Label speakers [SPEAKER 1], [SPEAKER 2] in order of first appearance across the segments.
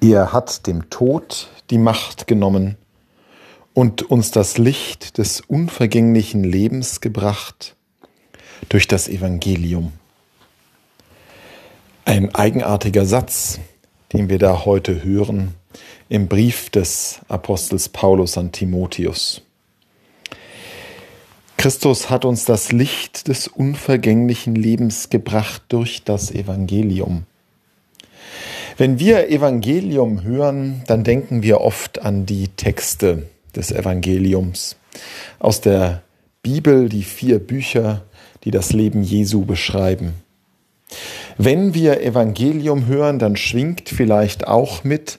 [SPEAKER 1] Er hat dem Tod die Macht genommen und uns das Licht des unvergänglichen Lebens gebracht durch das Evangelium. Ein eigenartiger Satz, den wir da heute hören im Brief des Apostels Paulus an Timotheus. Christus hat uns das Licht des unvergänglichen Lebens gebracht durch das Evangelium. Wenn wir Evangelium hören, dann denken wir oft an die Texte des Evangeliums aus der Bibel, die vier Bücher, die das Leben Jesu beschreiben. Wenn wir Evangelium hören, dann schwingt vielleicht auch mit,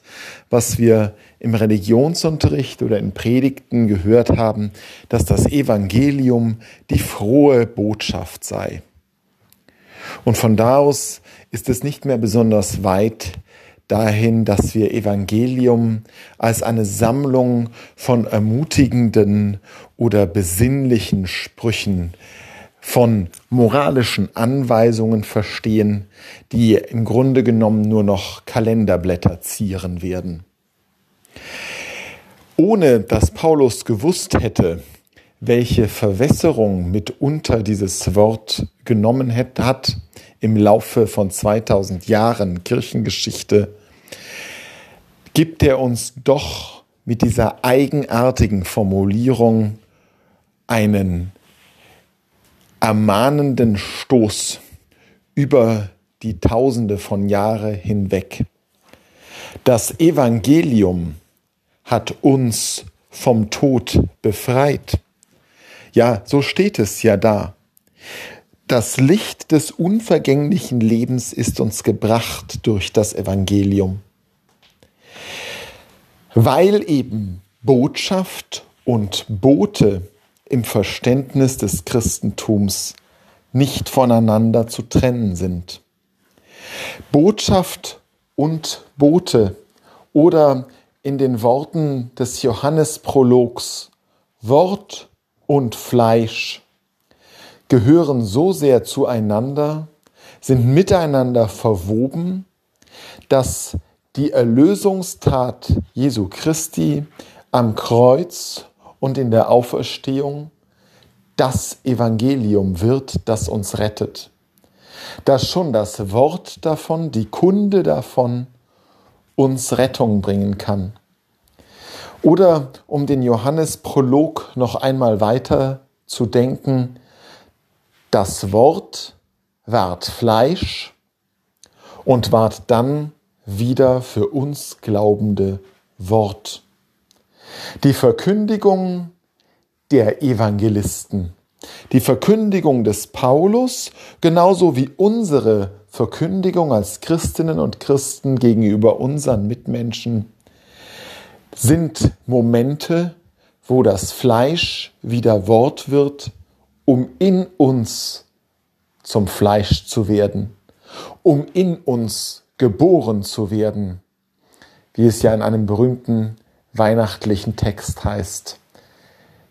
[SPEAKER 1] was wir im Religionsunterricht oder in Predigten gehört haben, dass das Evangelium die frohe Botschaft sei. Und von da aus ist es nicht mehr besonders weit dahin, dass wir Evangelium als eine Sammlung von ermutigenden oder besinnlichen Sprüchen, von moralischen Anweisungen verstehen, die im Grunde genommen nur noch Kalenderblätter zieren werden. Ohne dass Paulus gewusst hätte, welche Verwässerung mitunter dieses Wort genommen hat im Laufe von 2000 Jahren Kirchengeschichte, gibt er uns doch mit dieser eigenartigen Formulierung einen ermahnenden Stoß über die Tausende von Jahre hinweg. Das Evangelium hat uns vom Tod befreit. Ja, so steht es ja da. Das Licht des unvergänglichen Lebens ist uns gebracht durch das Evangelium weil eben Botschaft und Bote im Verständnis des Christentums nicht voneinander zu trennen sind. Botschaft und Bote oder in den Worten des Johannesprologs Wort und Fleisch gehören so sehr zueinander, sind miteinander verwoben, dass die Erlösungstat Jesu Christi am Kreuz und in der Auferstehung das Evangelium wird, das uns rettet. Dass schon das Wort davon, die Kunde davon uns Rettung bringen kann. Oder um den Johannes-Prolog noch einmal weiter zu denken, das Wort ward Fleisch und ward dann wieder für uns glaubende Wort. Die Verkündigung der Evangelisten, die Verkündigung des Paulus, genauso wie unsere Verkündigung als Christinnen und Christen gegenüber unseren Mitmenschen, sind Momente, wo das Fleisch wieder Wort wird, um in uns zum Fleisch zu werden, um in uns geboren zu werden, wie es ja in einem berühmten weihnachtlichen Text heißt.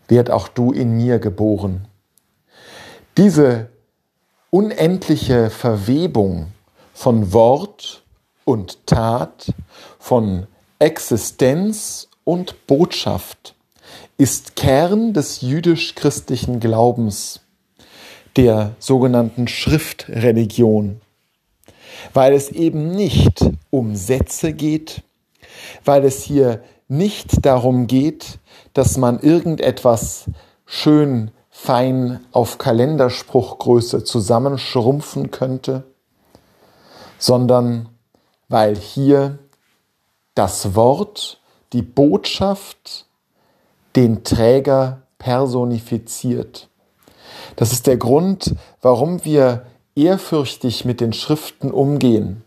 [SPEAKER 1] Werd auch du in mir geboren. Diese unendliche Verwebung von Wort und Tat, von Existenz und Botschaft ist Kern des jüdisch-christlichen Glaubens, der sogenannten Schriftreligion weil es eben nicht um Sätze geht, weil es hier nicht darum geht, dass man irgendetwas schön fein auf Kalenderspruchgröße zusammenschrumpfen könnte, sondern weil hier das Wort, die Botschaft den Träger personifiziert. Das ist der Grund, warum wir ehrfürchtig mit den Schriften umgehen,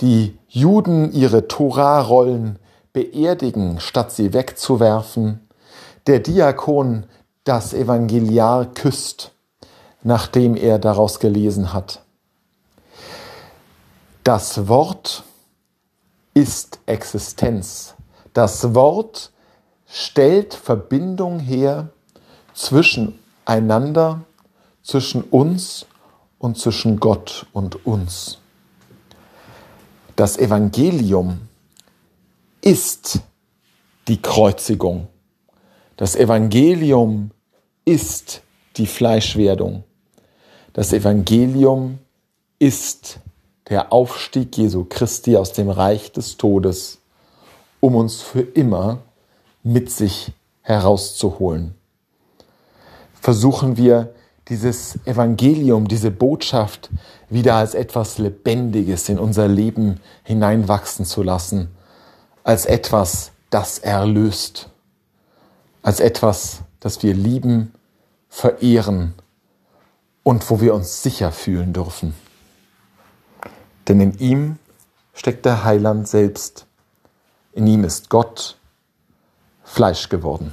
[SPEAKER 1] die Juden ihre Torah-Rollen beerdigen, statt sie wegzuwerfen, der Diakon das Evangeliar küsst, nachdem er daraus gelesen hat. Das Wort ist Existenz. Das Wort stellt Verbindung her zwischen einander, zwischen uns und zwischen Gott und uns. Das Evangelium ist die Kreuzigung. Das Evangelium ist die Fleischwerdung. Das Evangelium ist der Aufstieg Jesu Christi aus dem Reich des Todes, um uns für immer mit sich herauszuholen. Versuchen wir dieses Evangelium, diese Botschaft wieder als etwas Lebendiges in unser Leben hineinwachsen zu lassen, als etwas, das erlöst, als etwas, das wir lieben, verehren und wo wir uns sicher fühlen dürfen. Denn in ihm steckt der Heiland selbst. In ihm ist Gott Fleisch geworden.